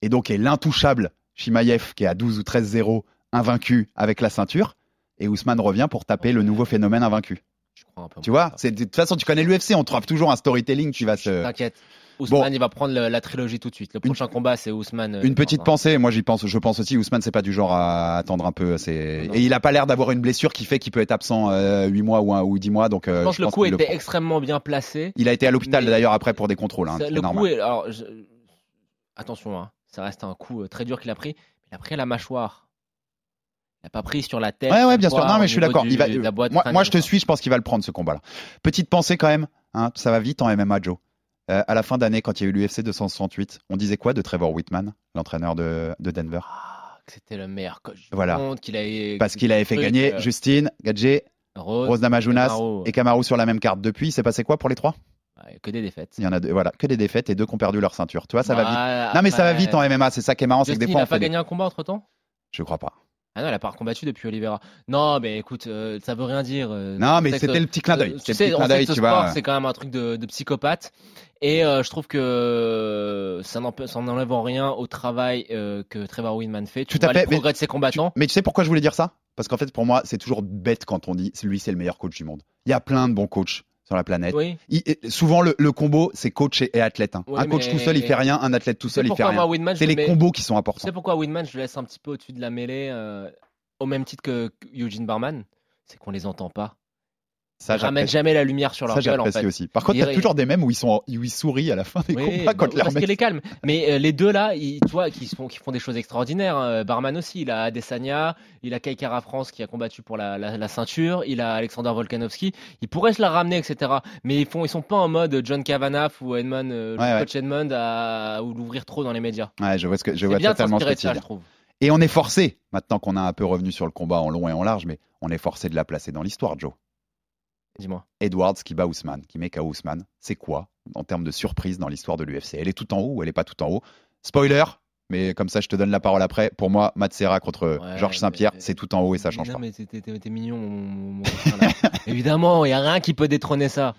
et donc est l'intouchable Shimaev qui est à 12 ou 13-0, invaincu avec la ceinture, et Ousmane revient pour taper le nouveau phénomène invaincu. Je crois un peu Tu vois, de toute façon, tu connais l'UFC, on trouve toujours un storytelling qui va se. T'inquiète. Ousmane il va prendre le- la trilogie tout de suite. Le Une- prochain combat c'est Ousmane. euh, Une petite pensée, moi j'y pense, je pense aussi, Ousmane c'est pas du genre à attendre un peu, c'est et il a pas l'air d'avoir une blessure qui fait qu'il peut être absent euh, 8 mois ou, un- ou 10 mois, donc euh, Je pense que le coup était extrêmement bien placé. Il a été à l'hôpital d'ailleurs après pour des contrôles, hein, Ça, c'est le normal. coup est, alors, je- attention, hein, ça reste un coup euh, très dur qu'il a pris. Il a pris la mâchoire. Il n'a pas pris sur la tête. Ouais, ouais, bien sûr. Non, mais je suis d'accord. Il va. moi, je te suis. Je pense qu'il va le prendre ce combat-là. Petite pensée quand même. Hein, ça va vite en MMA, Joe. Euh, à la fin d'année, quand il y a eu l'UFC 268, on disait quoi de Trevor Whitman, l'entraîneur de, de Denver? Ah, que c'était le meilleur coach du Voilà. monde, qu'il Parce qu'il avait fait truc, gagner euh, Justine, Gadget, Rose, Rose Namajunas et Kamaru sur la même carte. Depuis, il s'est passé quoi pour les trois? Ouais, que des défaites. Il y en a deux, voilà, que des défaites et deux qui ont perdu leur ceinture. Tu vois, ça va vite. Voilà, Non, mais ça va vite en MMA. C'est ça qui est marrant, c'est que des fois, il on a pas fait des- gagné un combat entre temps Je crois pas. Ah non, elle a pas combattu depuis Oliveira. Non, mais écoute, euh, ça veut rien dire. euh, Non, on mais c'était le petit clin d'œil. Euh, tu sais, ce tu sport, c'est quand même un truc de, de psychopathe. Et euh, je trouve que ça n'enlève en rien au travail que Trevor Winman fait. Tu Tout à mais- de ses combattants. Mais tu sais pourquoi je voulais dire ça? Parce qu'en fait, pour moi, c'est toujours bête quand on dit lui, c'est le meilleur coach du monde. Il y a plein de bons coachs sur la planète. Oui. Il- et souvent, le, le combo, c'est coach et, et athlète. hein. Un coach tout seul, il fait rien. Un athlète tout seul, il fait rien. C'est le les mets- combos qui sont importants. sais pourquoi Winman, je le laisse un petit peu au-dessus de la mêlée, euh, au même titre que Eugene Barman C'est qu'on les entend pas. Ça, Ils j'apprécie. jamais la lumière sur leur Ça, gueule, en fait. aussi. Par contre, il y a Il- toujours des mêmes où ils, sont, où ils sourient à la fin des Oui, combats quand leur parce mec- qu'il est calme. Mais euh, les deux là, ils, tu vois, qui, font, qui font des choses extraordinaires. hein. Barman aussi, il a Adesanya, il a Kai Kara France qui a combattu pour la, la- la ceinture, il a Alexander Volkanovski. Il pourrait se la ramener, etc. Mais ils font, ils sont pas en mode John Kavanagh ou Edmond, euh, Ouais, ouais. coach Edmond à ou l'ouvrir trop dans les médias. Ouais, je vois, ce que, je vois bien totalement ce que tu veux dire. Et on est forcé, maintenant qu'on a un peu revenu sur le combat en long et en large, mais on est forcé de la placer dans l'histoire, Joe. Dis-moi. Edwards qui bat Ousmane, qui met KO Ousmane, c'est quoi en termes de surprise dans l'histoire de l'UFC Elle est tout en haut ou elle est pas tout en haut? Spoiler, mais comme ça je te donne la parole après. Pour moi, Matt Serra contre Ouais, Georges Saint-Pierre, c'est tout en haut et ça change non, pas. mais t'es- mignon, mon, mon-. Évidemment, il n'y a rien qui peut détrôner ça.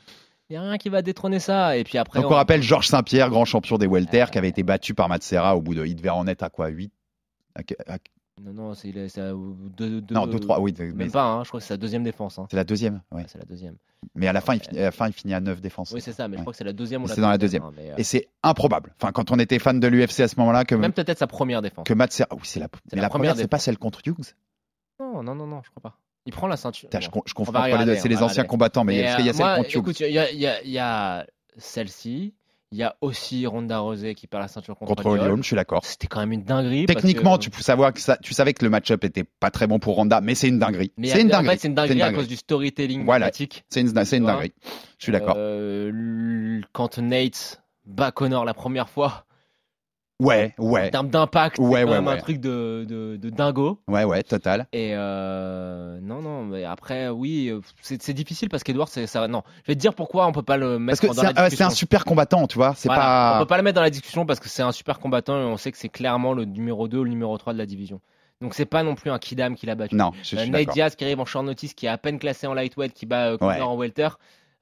Il n'y a rien qui va détrôner ça. Et puis après. Donc on rappelle Georges Saint-Pierre, grand champion des welter, qui avait été battu par Matt Serra au bout de. Il devait en être à quoi 8 Non, non, c'est il est- à deux, deux- Non, 2-3, oui. mais Même pas, hein, je crois que c'est sa deuxième défense. hein. C'est la deuxième, ouais. Ouais, c'est la deuxième. Mais à la fin, il finit, à la fin, il finit à 9 défenses. Oui, c'est ça, mais je Ouais. crois que c'est la deuxième ou la C'est dans la deuxième. hein, mais, euh, Et c'est improbable. Enfin, quand on était fan de l'UFC à ce moment-là, que, Même peut-être sa première défense. que Matt Serra. Oui, c'est la, mais la la première c'est pas celle contre Hughes. Non, non, non, non, je crois pas. Il prend la ceinture. Je, Bon. con- je confonds pas les deux. C'est les anciens combattants, mais, Mais, qu'il y a euh, celle contre Hughes. écoute, il il il y a celle-ci. Il y a aussi Ronda Rousey qui perd la ceinture contre, Contre Holly Holm. Je suis d'accord. C'était quand même une dinguerie. parce Techniquement, que- tu, peux savoir que ça, tu savais que le match-up était pas très bon pour Ronda, mais c'est une dinguerie. Mais C'est une en dinguerie. fait, c'est une dinguerie à cause du storytelling Voilà. C'est une, dinguerie. Je suis d'accord. Euh, quand Nate bat Connor la première fois, Ouais, en ouais. termes d'impact, Ouais, c'est ouais, un truc de, de, de dingo. Ouais, ouais, total. Et euh, non, non, mais après, oui, c'est difficile parce qu'Edward, ça. Non, je vais te dire pourquoi on peut pas le Parce mettre que dans la euh, c'est discussion. un super combattant, tu vois. C'est Voilà, pas. On peut pas le mettre dans la discussion parce que c'est un super combattant et on sait que c'est clairement le numéro 2 ou le numéro 3 de la division. Donc c'est pas non plus un Kidam qui l'a battu. Non, je, je Euh, suis Nate. Diaz qui arrive en short notice, qui est à peine classé en lightweight, qui bat euh, Connor Ouais. en welter.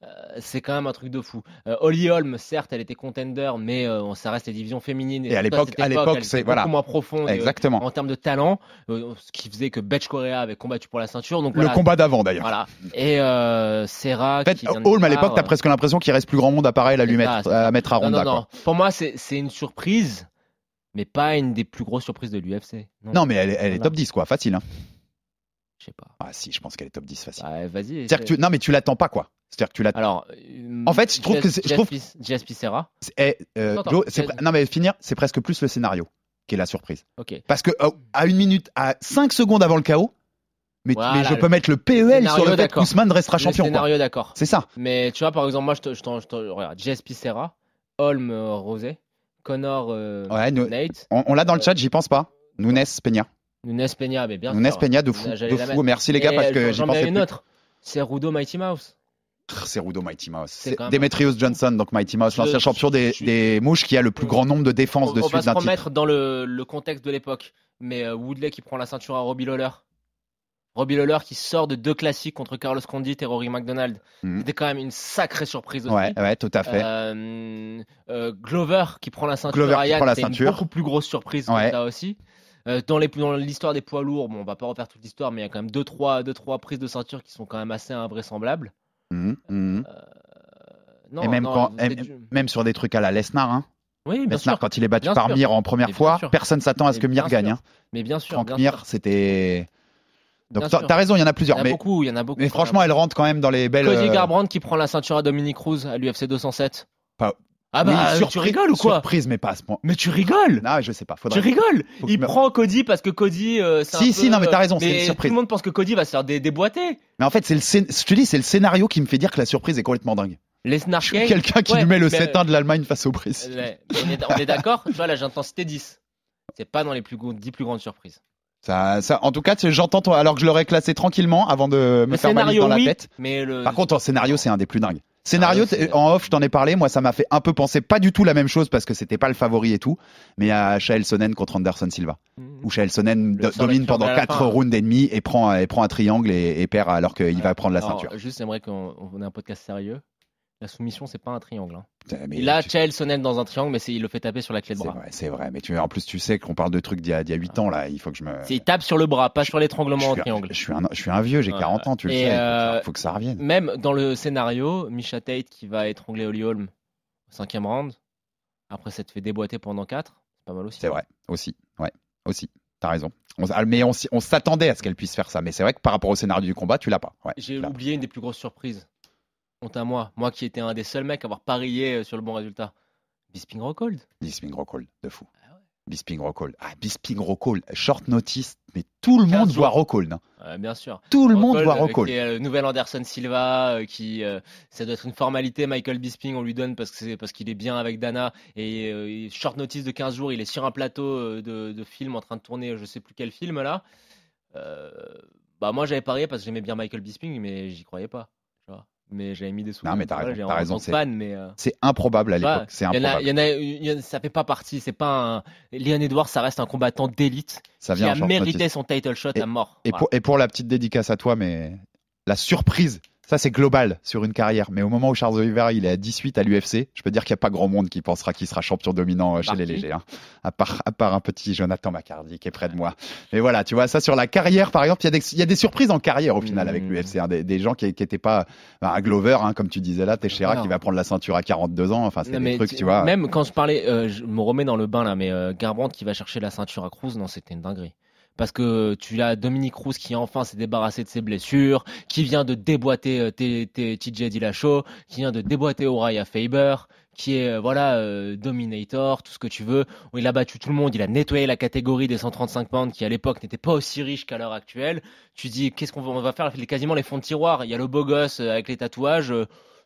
Euh, c'est quand même un truc de fou. Euh, Holly Holm, certes, elle était contender, mais euh, ça reste les divisions féminines. Et à l'époque- à c'est- voilà. beaucoup moins profonde euh, Exactement. en termes de talent, ce qui faisait que Betch Correa avait combattu pour la ceinture. Donc Le combat d'avant, d'ailleurs. voilà. Et euh, Serra. En fait, qui vient de Holm, à l'époque, t'as presque l'impression qu'il reste plus grand monde à pareil à lui mettre, ça, à mettre à Ronda. non. Pour moi, c'est une surprise, mais pas une des plus grosses surprises de l'UFC. Non, mais elle, est- elle est Voilà. top 10, quoi. Facile. Hein. Je sais pas. Ah, si, je pense qu'elle est top 10, facile. Bah, Vas-y. C'est-à-dire que tu... Non, mais tu l'attends pas, quoi. C'est-à-dire que tu l'attends. Alors, euh, En fait, je trouve que c'est- je trouve- Serra. Eh, euh, Non, mais finir, c'est presque plus le scénario qui est la surprise. Ok. Parce que euh, à une minute, à 5 secondes avant le chaos, mais, Voilà, mais je le peux mettre le PEL sur le fait d'accord. qu'Ousmane restera champion. scénario, d'accord. C'est ça. Mais tu vois, par exemple, moi, je te, je t'en- je te- regarde, GSP Serra, Holm euh, Rosé, Connor euh, Ouais, nous- Nate, on, on l'a dans le chat, j'y pense pas. Nunes Peña. Nunes Peña, mais bien Nunes. Peña de fou. De fou. Merci les gars parce euh, que j'y pensais une plus. autre. C'est Rudo Mighty Mouse. C'est Rudo Mighty Mouse. Demetrius Johnson, donc Mighty Mouse, l'ancien champion des, mouches qui a le plus On- grand nombre de On, défenses de on va suite se d'un titre. remettre dans le, le contexte de l'époque. Mais euh, Woodley qui prend la ceinture à Robbie Lawler. Robbie Lawler qui sort de deux classiques contre Carlos Condit et Rory McDonald. Mhm. C'était quand même une sacrée surprise aussi. Ouais, ouais, tout à fait. Euh, euh, Glover qui prend la ceinture Glover à qui Ryan, prend la c'est une beaucoup plus grosse surprise Ouais. aussi. Euh, dans l'histoire des poids lourds, bon, on va pas refaire toute l'histoire, mais il y a quand même deux trois, deux, trois prises de ceinture qui sont quand même assez invraisemblables. Mhm, mhm. Non, et même, non, quand, du- même sur des trucs à la Lesnar, hein. Oui, bien Lesnar, sûr. quand il est battu Bien par sûr. Mir en première bien fois, sûr. personne s'attend à ce que Mir gagne. hein. Mais bien sûr. Franck Mir, c'était. Donc t'as raison, il y en a Il y plusieurs. en a Mais, beaucoup, il y en a beaucoup. mais franchement, elle rentre quand même dans les belles. Cody euh, Garbrandt qui prend la ceinture à Dominique Cruz à l'UFC 207. Pas- Ah bah, oui, tu surprise- rigoles ou quoi Surprise, mais pas à ce point. Mais tu rigoles Non, je sais pas. Faudrait... Tu rigoles Il me- prend Cody parce que Cody. euh, Si, un si, peu, non, mais t'as raison, c'est une surprise. Tout le monde pense que Cody va se faire dé- déboîter. Mais en fait, c'est le, scén- je te dis, c'est le scénario qui me fait dire que la surprise est complètement dingue. Kane, quelqu'un qui ouais, nous met le mais- 7-1 de l'Allemagne face au Brésil. Ouais, on est, d'accord Tu vois, là, j'ai intensité 10. C'est pas dans les plus, gros- 10 plus grandes surprises. Ça, ça, en tout cas, j'entends ton- alors que je l'aurais classé tranquillement avant de me Le faire ma liste scénario, dans la oui, tête. mais le. Par contre, en scénario, c'est un des plus dingues. Scénario, t- en off, je t'en ai parlé. Moi, ça m'a fait un peu penser, pas du tout la même chose parce que c'était pas le favori et tout, mais à Chael Sonnen contre Anderson Silva. Où Chael Sonnen do- domine pendant à la 4 fin. rounds et demi et prend, et prend un triangle et, et perd alors qu'il va prendre la Alors, ceinture. Juste, j'aimerais qu'on on ait un podcast sérieux. La soumission, c'est pas un triangle. hein. Mais a tu- Chael Sonnen dans un triangle, mais il le fait taper sur la clé de bras. c'est vrai. Mais tu, en plus, tu sais qu'on parle de trucs d'il y, a- d'il y a 8 ans, là. Il faut que je me. Il tape sur le bras, pas sur l'étranglement en un, triangle. je, suis un, je suis un vieux, j'ai Ouais. 40 ans, tu le Et, sais. Il faut que euh, ça- faut que ça revienne. Même dans le scénario, Misha Tate qui va étrangler Holly Holm au cinquième round. Après, ça te fait déboîter pendant 4. C'est pas mal aussi. C'est vrai, aussi. Ouais, aussi. T'as raison. On, s- mais on, s'attendait à ce qu'elle puisse faire ça. Mais c'est vrai que par rapport au scénario du combat, tu l'as pas. Ouais, J'ai oublié une des plus grosses surprises. Honte à moi. Moi qui étais un des seuls mecs à avoir parié euh, sur le bon résultat. Bisping Rockhold. Bisping Rockhold, de fou. Ah ouais. Bisping Rockhold. Ah, Bisping Rockhold. Short notice, mais tout le 15 monde voit Rockhold. hein. Euh, bien sûr. Tout le monde voit Rockhold. qui est, euh, nouvel Anderson Silva, euh, qui ça doit être une formalité. Michael Bisping, on lui donne parce que c'est parce qu'il est bien avec Dana et short notice de 15 jours, il est sur un plateau de, de film en train de tourner, je sais plus quel film là. Bah moi j'avais parié parce que j'aimais bien Michael Bisping, mais j'y croyais pas. Mais j'avais mis des sous. Non, mais t'as raison, t'as c'est- euh, C'est improbable à l'époque. C'est improbable. il y en a, il y en a- ça fait pas partie. C'est pas un. Leon Edwards, ça reste un combattant d'élite Ça qui vient a mérité son title shot Et- à mort. Et, Voilà. pour, et pour la petite dédicace à toi, mais la surprise, ça c'est global sur une carrière. Mais au moment où Charles Oliver il est à 18 à l'UFC, je peux dire qu'il n'y a pas grand monde qui pensera qu'il sera champion dominant euh, chez les légers. hein. À, part, à part un petit Jonathan McCarty qui est près de moi. Mais voilà, tu vois, ça sur la carrière par exemple, il y, a des- il y a des surprises en carrière au final avec l'UFC. hein. des, des gens qui n'étaient pas bah, un Glover, hein, comme tu disais là, Teixeira qui va prendre la ceinture à 42 ans. Enfin, c'est des trucs, tu- tu vois. Même quand je parlais, euh, je me remets dans le bain là, mais euh, Garbrandt qui va chercher la ceinture à Cruz, non, c'était une dinguerie. Parce que tu as Dominique Cruz qui enfin s'est débarrassé de ses blessures, qui vient de déboîter euh, TJ Dillashaw, qui vient de déboîter Uriah Faber, qui est euh, voilà euh, Dominator, tout ce que tu veux. Il a battu tout le monde, il a nettoyé la catégorie des 135 pounds qui à l'époque n'était pas aussi riche qu'à l'heure actuelle. Tu dis qu'est-ce qu'on va, faire quasiment les fonds de tiroir? Il y a le beau gosse avec les tatouages.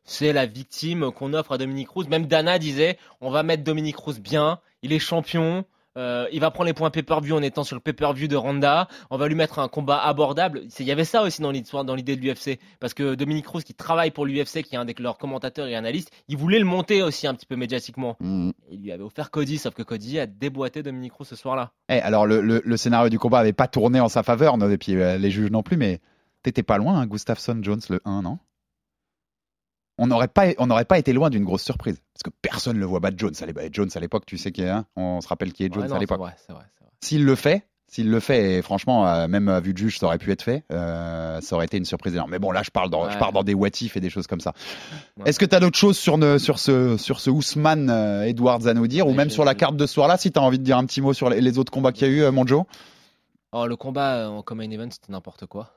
c'est la victime qu'on offre à Dominique Cruz. Même Dana disait, on va mettre Dominique Cruz bien, il est champion, euh, il va prendre les points pay-per-view en étant sur le pay-per-view de Ronda, on va lui mettre un combat abordable. Il y avait ça aussi dans l'histoire, dans l'idée de l'UFC, parce que Dominique Cruz qui travaille pour l'UFC, qui est un de leurs commentateurs et analystes, il voulait le monter aussi un petit peu médiatiquement. Mhm. Il lui avait offert Cody, sauf que Cody a déboîté Dominique Cruz ce soir-là. Eh, alors le, le- le scénario du combat avait pas tourné en sa faveur, non, et puis euh, les juges non plus, mais t'étais pas loin, hein, Gustafsson Jones le 1, non? On n'aurait pas, on pas été loin d'une grosse surprise, parce que personne le voit battre Jones. Et Jones à l'époque, tu sais qui est, hein on se rappelle qui est Jones Ouais, non, à l'époque. S'il le fait, s'il le fait, et franchement, euh, même à vue de juge, ça aurait pu être fait, euh, ça aurait été une surprise énorme. Mais bon, là, je parle dans, je pars dans des what if et des choses comme ça. Ouais. Est-ce que tu as d'autres choses sur, ne- sur ce, sur ce Ousmane euh, Edwards à nous dire, ou même sur la carte de ce soir-là, si tu as envie de dire un petit mot sur les, les autres combats qu'il y a eu, euh, mon Joe? Oh, le combat en common event, c'était n'importe quoi.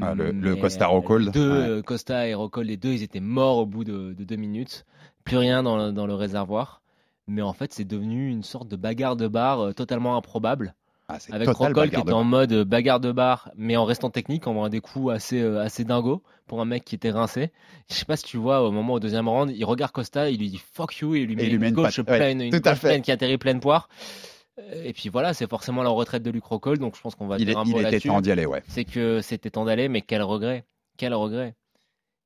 Ah, le- Costa les Deux, ouais. Costa et Rockhold, les deux, ils étaient morts au bout de, de deux minutes. Plus rien dans, le- dans le réservoir. Mais en fait, c'est devenu une sorte de bagarre de bar euh, totalement improbable. Ah, Avec Rockhold qui était en mode euh, bagarre de bar, mais en restant technique, en voyant des coups assez, euh, assez dingos pour un mec qui était rincé. Je sais pas si tu vois, au moment au deuxième round, il regarde Costa, il lui dit fuck you, et il lui met il lui une met une gauche. Ouais, pleine, une gauche pleine qui atterrit pleine poire. Et puis voilà, c'est forcément la retraite de Luc Rockhold, donc je pense qu'on va Il, est- dire un il mot était là-dessus temps d'y aller, ouais. c'est que c'était temps d'aller, mais quel regret. Quel regret.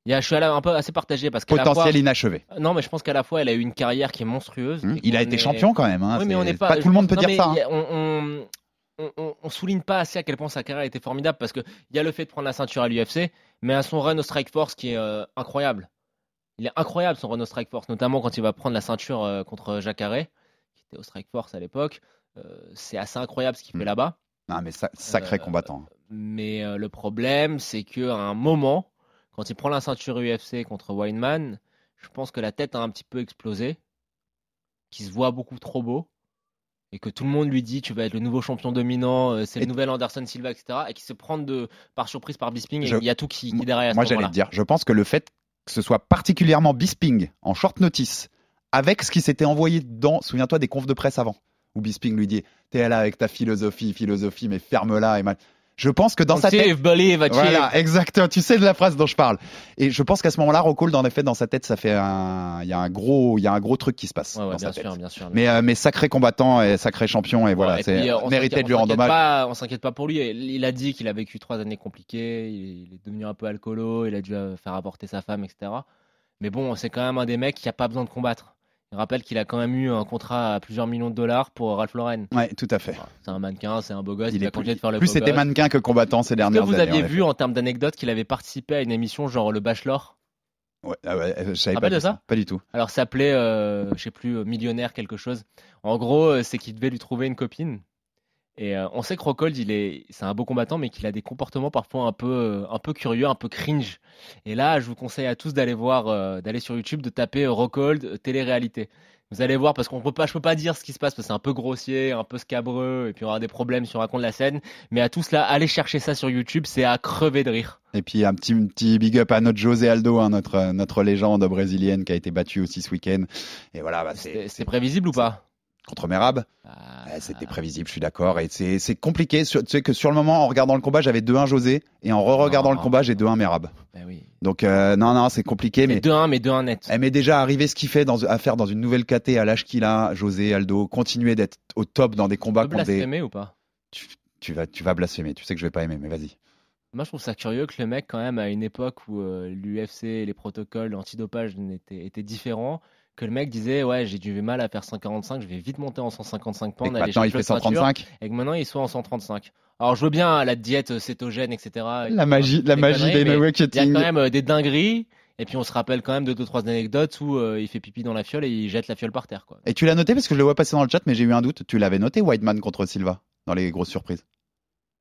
Il y a, je suis un peu assez partagé parce qu'à la fois, Potentiel inachevé. non, mais je pense qu'à la fois, elle a eu une carrière qui est monstrueuse. Et Il a été est- champion quand même. Hein. Oui, mais on n'est pas. tout le monde peut non, dire ça. hein. a- on, on, on- on- on souligne pas assez à quel point sa carrière était formidable parce que il y a le fait de prendre la ceinture à l'UFC, mais à son run au Strike Force qui est euh, incroyable. Il est incroyable son run au Strike Force, notamment quand il va prendre la ceinture euh, contre Jacare, qui était au Strike Force à l'époque. Euh, c'est assez incroyable ce qu'il fait là-bas. Non, mais sa- sacré Euh, combattant. Mais euh, le problème, c'est qu'à un moment, quand il prend la ceinture UFC contre Weinman, je pense que la tête a un petit peu explosé, qu'il se voit beaucoup trop beau, et que tout le monde lui dit tu vas être le nouveau champion dominant, c'est le nouvel Anderson Silva, etc. Et qu'il se prend de, par surprise par Bisping, Je- et il y a tout qui, qui est derrière Moi, j'allais dire, je pense que le fait que ce soit particulièrement Bisping en short notice, avec ce qui s'était envoyé dans, souviens-toi des confs de presse avant, où Bisping lui dit T'es là avec ta philosophie, philosophie, mais ferme-la. Et mal. Je pense que dans sa tête. Believe, achieve. Voilà, exactement. Tu sais de la phrase dont je parle. Et je pense qu'à ce moment-là, Rockhold, en effet, dans sa tête, ça fait un, il y a un gros, il y a un gros truc qui se passe Ouais, ouais, dans bien sa tête. sûr, bien sûr. Mais, euh, mais sacré combattant et sacré champion et voilà, Ouais, et c'est euh, on mérité de lui rendre hommage. pas- on s'inquiète pas pour lui. Il a dit qu'il a vécu trois années compliquées. Il il est devenu un peu alcoolo. Il a dû euh, faire avorter sa femme, etc. Mais bon, c'est quand même un des mecs qui a pas besoin de combattre. Il rappelle qu'il a quand même eu un contrat à plusieurs millions de dollars pour Ralph Lauren. Ouais, tout à fait. C'est un mannequin, c'est un beau gosse. Il, Il a continué de faire le plus beau c'était mannequin que combattant ces Est-ce que dernières vous années. aviez en vu en termes d'anecdotes qu'il avait participé à une émission genre Le Bachelor? Ouais, ah ouais, je savais Rappelle pas de du ça. Pas du tout. Alors ça s'appelait, euh, je sais plus, euh, millionnaire quelque chose. En gros, euh, c'est qu'il devait lui trouver une copine. Et euh, on sait que Rockhold, il est, c'est un beau combattant, mais qu'il a des comportements parfois un peu, euh, un peu curieux, un peu cringe. Et là, je vous conseille à tous d'aller voir, euh, d'aller sur YouTube, de taper euh, Rockhold euh, télé-réalité. Vous allez voir parce qu'on peut pas, je peux pas dire ce qui se passe parce que c'est un peu grossier, un peu scabreux, et puis on aura des problèmes si on raconte la scène. Mais à tous là, allez chercher ça sur YouTube, c'est à crever de rire. Et puis un petit, petit big up à notre José Aldo, hein, notre, notre légende brésilienne qui a été battue aussi ce week-end. Et voilà, bah, c'est C'est c'est prévisible ou pas? Contre Merab. Ah, Ouais, C'était prévisible, je suis d'accord. Et c'est compliqué. Sur- Tu sais que sur le moment, en regardant le combat, j'avais 2-1 José. Et en re-regardant le combat, j'ai 2-1 Merab. bah oui. Donc, euh, non, non, c'est compliqué. Mais Mais 2-1, mais 2-1 net. elle m'est déjà arrivé ce qu'il fait dans, à faire dans une nouvelle KT à l'âge qu'il a, José, Aldo. Continuer d'être au top dans des combats contre des. blasphémer ou pas? Tu, tu vas, tu vas blasphémer. Tu sais que je vais pas aimer, mais vas-y. Moi, je trouve ça curieux que le mec, quand même, à une époque où l'UFC, les protocoles, l'antidopage étaient, étaient différents, que le mec disait Ouais, j'ai du mal à faire 145, je vais vite monter en 155 Et pounds. que aller maintenant, il chercher fait le ceinture, 135. Et que maintenant, il soit en 135. Alors, je veux bien la diète cétogène, etc. La magie, la Des magie des no Il y a quand même euh, des dingueries. Et puis, on se rappelle quand même de deux, trois anecdotes où euh, il fait pipi dans la fiole et il jette la fiole par terre. Quoi. Et tu l'as noté parce que je le vois passer dans le chat, mais j'ai eu un doute. Tu l'avais noté, Whiteman contre Silva, dans les grosses surprises.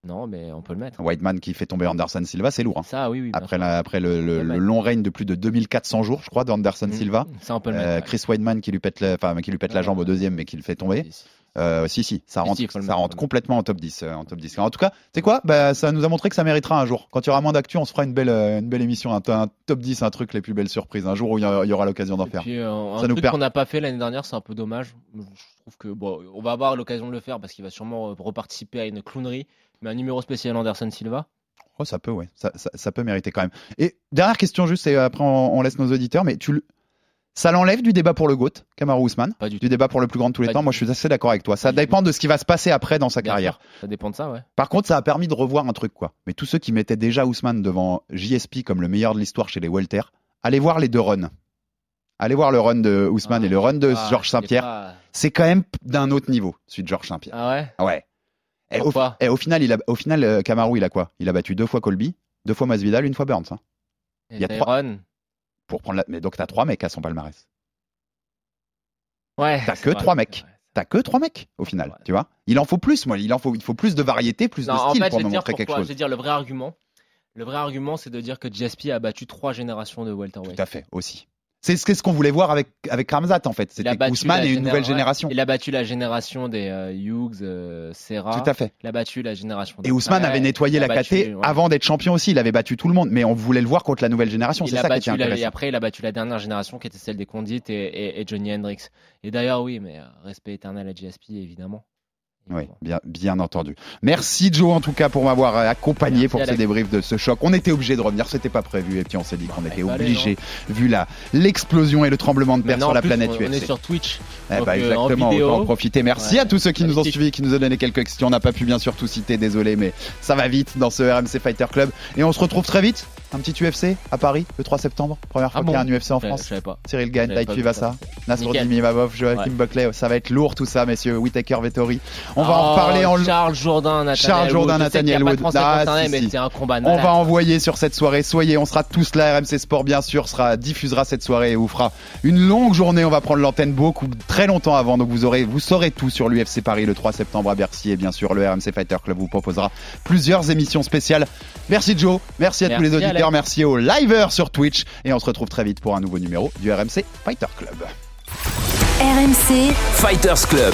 Non, mais on peut le mettre. Whiteman qui fait tomber Anderson Silva, c'est lourd. hein. Ça, oui, Après, la- après le, long règne de plus de 2400 jours, je crois, d'Anderson Mm. Silva. Ça, on peut le Euh, mettre. ouais. Chris Weidman qui lui pète, la, enfin, qui lui pète la Ouais, jambe au deuxième, mais qui le fait tomber. Si, si. Euh, si, si, ça rentre, si, ça complètement en top 10. euh, en top 10. En tout cas, tu sais quoi? Bah, Ça nous a montré que ça méritera un jour. Quand il y aura moins d'actu, on se fera une belle, une belle émission, un, un top 10, un truc, les plus belles surprises. Un jour où il y, aura l'occasion d'en faire. puis, un Ça nous truc perd. qu'on n'a pas fait l'année dernière, c'est un peu dommage. Je trouve que bon, on va avoir l'occasion de le faire parce qu'il va sûrement reparticiper à une clownerie. Mais un numéro spécial Anderson Silva. Oh, ça peut, ouais. Ça, ça- ça peut mériter quand même. Et dernière question, juste, et après on, on laisse nos auditeurs, mais tu le- ça l'enlève du débat pour le GOAT, Kamaru Ousmane? Pas du. Du débat pour le plus grand de tous les Pas temps. Moi, je suis assez d'accord avec toi. Ça dépend de ce qui va se passer après dans sa Bien carrière. sûr, Ça dépend de ça, ouais. Par contre, ça a permis de revoir un truc, quoi. Mais tous ceux qui mettaient déjà Ousmane devant JSP comme le meilleur de l'histoire chez les Welter, allez voir les deux runs. Allez voir le run de Ousmane Ah, et le run de Ah, Georges Saint-Pierre. pas- C'est quand même d'un autre niveau, celui de Georges Saint-Pierre. Ah ouais? Ouais. Et au, Pourquoi et au final, il a, au final, euh, il a quoi? Il a battu deux fois Colby, deux fois Masvidal, une fois Burns. hein, Et il y a trois- Tyron pour prendre la... Mais donc, t'as trois mecs à son palmarès. Ouais. T'as que vrai, trois mecs. T'as que trois mecs, au final, Ouais. tu vois? Il en faut plus, moi. Il en faut, il faut plus de variété, plus Non, de en style fait, pour me montrer quelque chose. Je vais dire le vrai argument. Le vrai argument, c'est de dire que GSP a battu trois générations de welterweight. Tout à fait, aussi. C'est ce qu'on voulait voir avec, avec Ramzat, en fait. C'était Ousmane et une nouvelle génération. Il a battu la génération des euh, Hughes, euh, Serra. Tout à fait. Il a battu la génération. Et Ousmane avait nettoyé la KT ouais. avant d'être champion aussi. Il avait battu tout le monde, mais on voulait le voir contre la nouvelle génération. C'est ça qui était la- et intéressant. après, il a battu la dernière génération qui était celle des Condit et, et- et Johnny Hendrix. Et d'ailleurs, oui, mais euh, respect éternel à GSP, évidemment. Oui, bien, bien entendu. Merci Joe en tout cas pour m'avoir euh, accompagné Merci, pour ce Alex. débrief de ce choc. On était obligé de revenir, c'était pas prévu et puis on s'est dit qu'on bah, était obligé vu la l'explosion et le tremblement de terre sur en la plus, planète on, on est UFC. sur Twitch. Eh donc, bah, euh, en exactement, autant en profiter. Merci Ouais, à tous ceux qui nous ont suivis, qui nous ont donné quelques questions. On n'a pas pu bien sûr tout citer, désolé, mais ça va vite dans ce RMC Fighter Club. Et on se retrouve très vite. Un petit UFC à Paris le 3 septembre. Première fois Ah qu'il y a un UFC en Je- France. Je savais pas. Cyril Gagne. Mimavov, Joachim Ouais. Buckley. Ça va être lourd tout ça, messieurs. Whitaker Vettori. On va en Oh, reparler en Charles Jourdain, Nathaniel Charles Jourdain. Je Nathaniel Wood. Ah, On va envoyer sur cette soirée. Soyez, on sera tous là. RMC Sport, bien sûr, sera diffusera cette soirée et vous fera une longue journée. On va prendre l'antenne beaucoup, très longtemps avant. Donc vous aurez, vous saurez tout sur l'UFC Paris le 3 septembre à Bercy et bien sûr le RMC Fighter Club vous proposera plusieurs émissions spéciales. Merci Joe, merci à tous les auditeurs, Merci aux liveurs sur Twitch et on se retrouve très vite pour un nouveau numéro du RMC Fighter Club. RMC, Fighters Club.